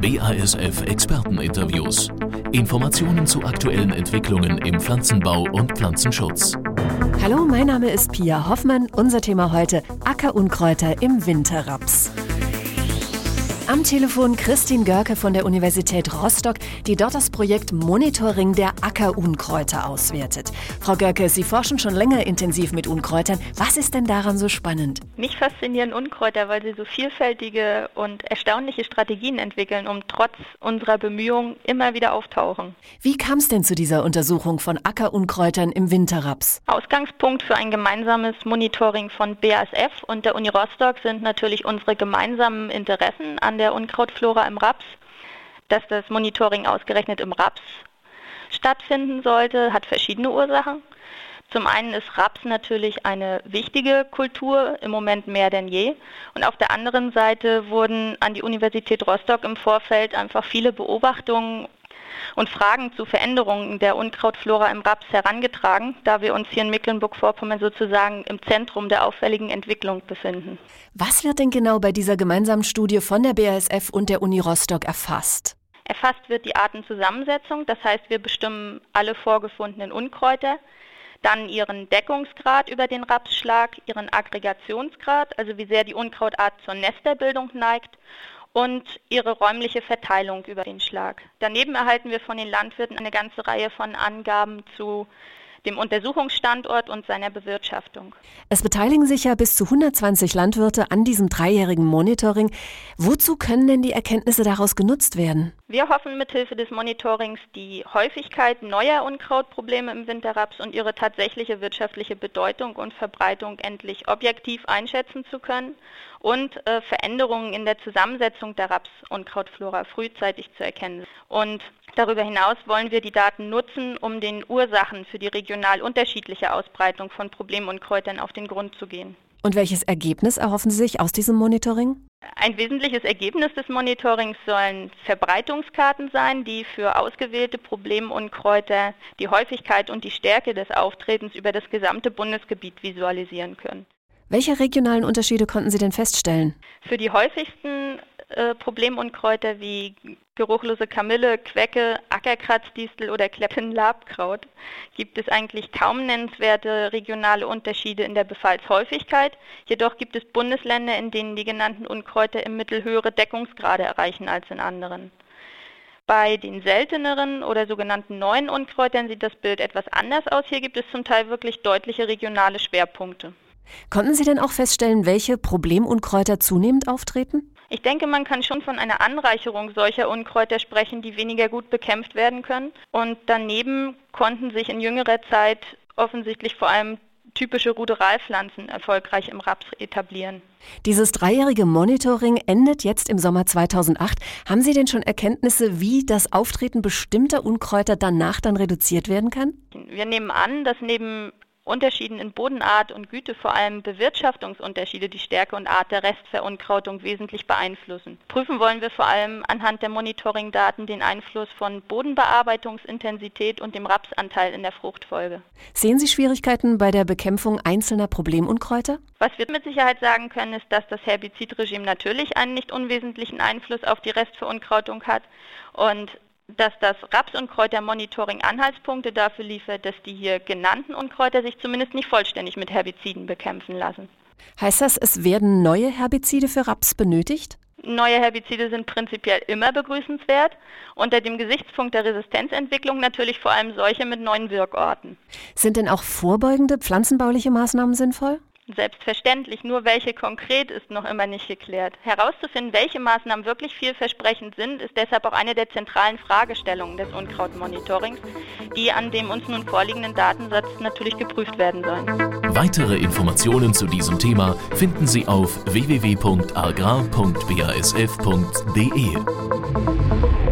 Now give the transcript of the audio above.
BASF Experteninterviews. Informationen zu aktuellen Entwicklungen im Pflanzenbau und Pflanzenschutz. Hallo, mein Name ist Pia Hoffmann. Unser Thema heute Ackerunkräuter im Winterraps. Am Telefon Christine Görke von der Universität Rostock, die dort das Projekt Monitoring der Ackerunkräuter auswertet. Frau Görke, Sie forschen schon länger intensiv mit Unkräutern. Was ist denn daran so spannend? Mich faszinieren Unkräuter, weil sie so vielfältige und erstaunliche Strategien entwickeln, um trotz unserer Bemühungen immer wieder auftauchen. Wie kam es denn zu dieser Untersuchung von Ackerunkräutern im Winterraps? Ausgangspunkt für ein gemeinsames Monitoring von BASF und der Uni Rostock sind natürlich unsere gemeinsamen Interessen an der Unkrautflora im Raps. Dass das Monitoring ausgerechnet im Raps stattfinden sollte, hat verschiedene Ursachen. Zum einen ist Raps natürlich eine wichtige Kultur, im Moment mehr denn je. Und auf der anderen Seite wurden an die Universität Rostock im Vorfeld einfach viele Beobachtungen und Fragen zu Veränderungen der Unkrautflora im Raps herangetragen, da wir uns hier in Mecklenburg-Vorpommern sozusagen im Zentrum der auffälligen Entwicklung befinden. Was wird denn genau bei dieser gemeinsamen Studie von der BASF und der Uni Rostock erfasst? Erfasst wird die Artenzusammensetzung, das heißt, wir bestimmen alle vorgefundenen Unkräuter, dann ihren Deckungsgrad über den Rapsschlag, ihren Aggregationsgrad, also wie sehr die Unkrautart zur Nesterbildung neigt und ihre räumliche Verteilung über den Schlag. Daneben erhalten wir von den Landwirten eine ganze Reihe von Angaben zu dem Untersuchungsstandort und seiner Bewirtschaftung. Es beteiligen sich ja bis zu 120 Landwirte an diesem dreijährigen Monitoring. Wozu können denn die Erkenntnisse daraus genutzt werden? Wir hoffen mithilfe des Monitorings die Häufigkeit neuer Unkrautprobleme im Winterraps und ihre tatsächliche wirtschaftliche Bedeutung und Verbreitung endlich objektiv einschätzen zu können und äh, Veränderungen in der Zusammensetzung der Raps-Unkrautflora frühzeitig zu erkennen. Und darüber hinaus wollen wir die Daten nutzen, um den Ursachen für die regional unterschiedliche Ausbreitung von Problemunkräutern auf den Grund zu gehen. Und welches Ergebnis erhoffen Sie sich aus diesem Monitoring? Ein wesentliches Ergebnis des Monitorings sollen Verbreitungskarten sein, die für ausgewählte Problemunkräuter die Häufigkeit und die Stärke des Auftretens über das gesamte Bundesgebiet visualisieren können. Welche regionalen Unterschiede konnten Sie denn feststellen? Für die häufigsten äh, Problemunkräuter wie geruchlose Kamille, Quecke, Ackerkratzdistel oder Kleppenlabkraut gibt es eigentlich kaum nennenswerte regionale Unterschiede in der Befallshäufigkeit. Jedoch gibt es Bundesländer, in denen die genannten Unkräuter im Mittel höhere Deckungsgrade erreichen als in anderen. Bei den selteneren oder sogenannten neuen Unkräutern sieht das Bild etwas anders aus. Hier gibt es zum Teil wirklich deutliche regionale Schwerpunkte. Konnten Sie denn auch feststellen, welche Problemunkräuter zunehmend auftreten? Ich denke, man kann schon von einer Anreicherung solcher Unkräuter sprechen, die weniger gut bekämpft werden können. Und daneben konnten sich in jüngerer Zeit offensichtlich vor allem typische Ruderalpflanzen erfolgreich im Raps etablieren. Dieses dreijährige Monitoring endet jetzt im Sommer 2008. Haben Sie denn schon Erkenntnisse, wie das Auftreten bestimmter Unkräuter danach dann reduziert werden kann? Wir nehmen an, dass neben Unterschieden in Bodenart und Güte vor allem Bewirtschaftungsunterschiede die Stärke und Art der Restverunkrautung wesentlich beeinflussen. Prüfen wollen wir vor allem anhand der Monitoringdaten den Einfluss von Bodenbearbeitungsintensität und dem Rapsanteil in der Fruchtfolge. Sehen Sie Schwierigkeiten bei der Bekämpfung einzelner Problemunkräuter? Was wir mit Sicherheit sagen können, ist, dass das Herbizidregime natürlich einen nicht unwesentlichen Einfluss auf die Restverunkrautung hat und dass das Raps- und Kräutermonitoring Anhaltspunkte dafür liefert, dass die hier genannten Unkräuter sich zumindest nicht vollständig mit Herbiziden bekämpfen lassen. Heißt das, es werden neue Herbizide für Raps benötigt? Neue Herbizide sind prinzipiell immer begrüßenswert, unter dem Gesichtspunkt der Resistenzentwicklung natürlich vor allem solche mit neuen Wirkorten. Sind denn auch vorbeugende pflanzenbauliche Maßnahmen sinnvoll? Selbstverständlich, nur welche konkret ist noch immer nicht geklärt. Herauszufinden, welche Maßnahmen wirklich vielversprechend sind, ist deshalb auch eine der zentralen Fragestellungen des Unkrautmonitorings, die an dem uns nun vorliegenden Datensatz natürlich geprüft werden sollen. Weitere Informationen zu diesem Thema finden Sie auf www.agrar.basf.de.